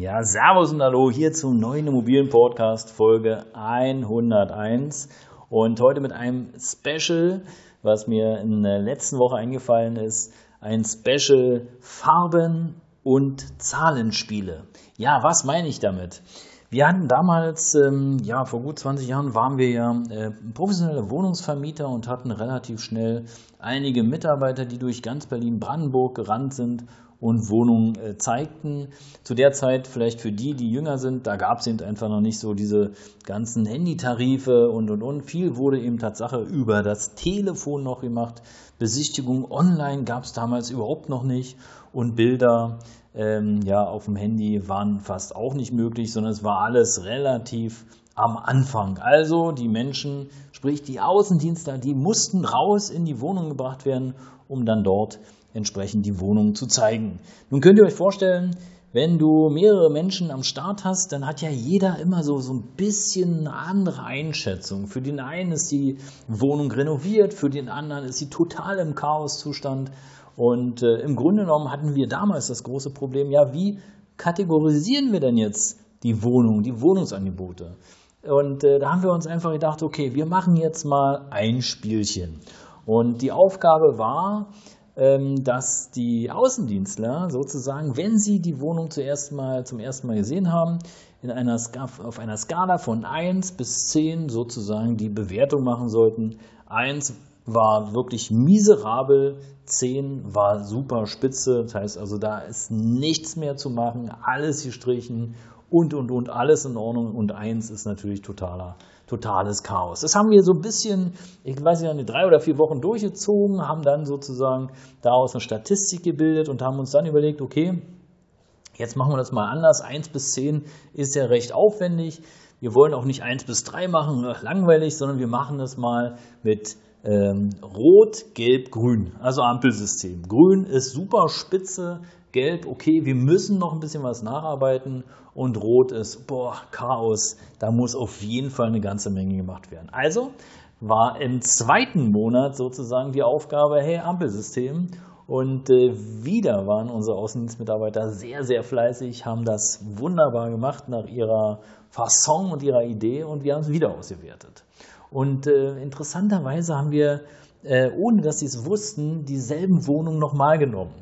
Ja, Servus und Hallo hier zum neuen Immobilien-Podcast Folge 101 und heute mit einem Special, was mir in der letzten Woche eingefallen ist, ein Special Farben und Zahlenspiele. Ja, was meine ich damit? Wir hatten damals, ähm, ja, vor gut 20 Jahren waren wir ja äh, professionelle Wohnungsvermieter und hatten relativ schnell einige Mitarbeiter, die durch ganz Berlin-Brandenburg gerannt sind und Wohnungen äh, zeigten. Zu der Zeit, vielleicht für die, die jünger sind, da gab es eben einfach noch nicht so diese ganzen Handytarife und und und. Viel wurde eben Tatsache über das Telefon noch gemacht. Besichtigung online gab es damals überhaupt noch nicht und Bilder ähm, ja, auf dem Handy waren fast auch nicht möglich, sondern es war alles relativ am Anfang. Also die Menschen, sprich die Außendienstler, die mussten raus in die Wohnung gebracht werden, um dann dort entsprechend die Wohnung zu zeigen. Nun könnt ihr euch vorstellen, wenn du mehrere Menschen am Start hast, dann hat ja jeder immer so, so ein bisschen eine andere Einschätzung. Für den einen ist die Wohnung renoviert, für den anderen ist sie total im Chaoszustand. Und äh, im Grunde genommen hatten wir damals das große Problem, ja, wie kategorisieren wir denn jetzt die Wohnung, die Wohnungsangebote? Und äh, da haben wir uns einfach gedacht, okay, wir machen jetzt mal ein Spielchen. Und die Aufgabe war, dass die Außendienstler sozusagen, wenn sie die Wohnung zuerst mal, zum ersten Mal gesehen haben, in einer auf einer Skala von 1 bis 10 sozusagen die Bewertung machen sollten. 1 war wirklich miserabel, 10 war super spitze, das heißt also, da ist nichts mehr zu machen, alles gestrichen und und und, alles in Ordnung und 1 ist natürlich totaler totales Chaos. Das haben wir so ein bisschen, ich weiß nicht, drei oder vier Wochen durchgezogen, haben dann sozusagen daraus eine Statistik gebildet und haben uns dann überlegt, okay, jetzt machen wir das mal anders. 1 bis 10 ist ja recht aufwendig. Wir wollen auch nicht 1 bis 3 machen, langweilig, sondern wir machen das mal mit ähm, Rot, Gelb, Grün, also Ampelsystem. Grün ist super spitze, Gelb, okay, wir müssen noch ein bisschen was nacharbeiten und Rot ist, boah, Chaos, da muss auf jeden Fall eine ganze Menge gemacht werden. Also war im zweiten Monat sozusagen die Aufgabe, hey, Ampelsystem. Und äh, wieder waren unsere Außendienstmitarbeiter sehr, sehr fleißig, haben das wunderbar gemacht nach ihrer Fasson und ihrer Idee und wir haben es wieder ausgewertet. Und äh, interessanterweise haben wir, äh, ohne dass sie es wussten, dieselben Wohnungen nochmal genommen.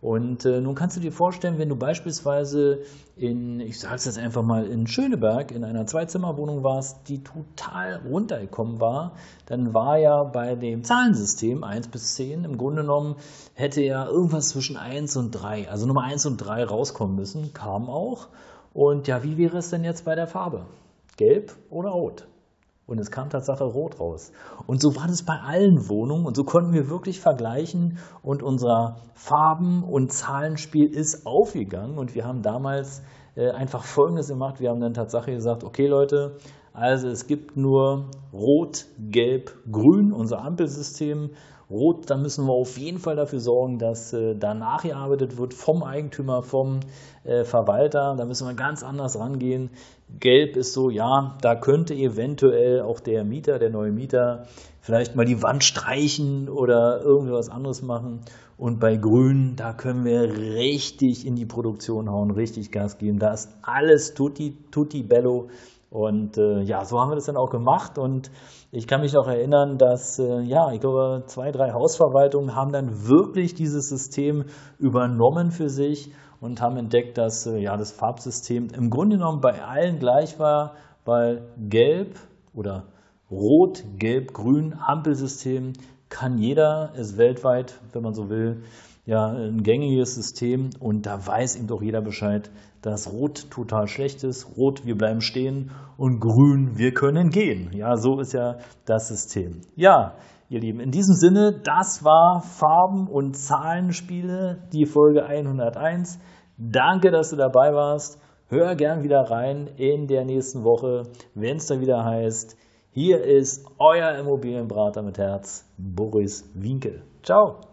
Und äh, nun kannst du dir vorstellen, wenn du beispielsweise in, ich sage es jetzt einfach mal, in Schöneberg in einer Zweizimmerwohnung warst, die total runtergekommen war, dann war ja bei dem Zahlensystem 1 bis 10 im Grunde genommen, hätte ja irgendwas zwischen 1 und 3, also Nummer 1 und 3 rauskommen müssen, kam auch. Und ja, wie wäre es denn jetzt bei der Farbe? Gelb oder rot? Und es kam Tatsache rot raus. Und so war das bei allen Wohnungen. Und so konnten wir wirklich vergleichen. Und unser Farben- und Zahlenspiel ist aufgegangen. Und wir haben damals äh, einfach Folgendes gemacht. Wir haben dann Tatsache gesagt, okay Leute, also es gibt nur Rot, Gelb, Grün, unser Ampelsystem. Rot, da müssen wir auf jeden Fall dafür sorgen, dass äh, da nachgearbeitet wird vom Eigentümer, vom äh, Verwalter. Da müssen wir ganz anders rangehen. Gelb ist so, ja, da könnte eventuell auch der Mieter, der neue Mieter, vielleicht mal die Wand streichen oder irgendwas anderes machen. Und bei Grün, da können wir richtig in die Produktion hauen, richtig Gas geben. Da ist alles tutti, tutti bello. Und äh, ja, so haben wir das dann auch gemacht. Und ich kann mich auch erinnern, dass, äh, ja, ich glaube, zwei, drei Hausverwaltungen haben dann wirklich dieses System übernommen für sich und haben entdeckt, dass äh, ja, das Farbsystem im Grunde genommen bei allen gleich war, weil Gelb oder Rot, Gelb, Grün, Ampelsystem kann jeder, ist weltweit, wenn man so will, ja, ein gängiges System und da weiß eben doch jeder Bescheid, dass Rot total schlecht ist, Rot, wir bleiben stehen und Grün, wir können gehen. Ja, so ist ja das System. Ja, ihr Lieben, in diesem Sinne, das war Farben- und Zahlenspiele, die Folge 101. Danke, dass du dabei warst. hör gern wieder rein in der nächsten Woche, wenn es dann wieder heißt, hier ist euer Immobilienberater mit Herz, Boris Winkel. Ciao!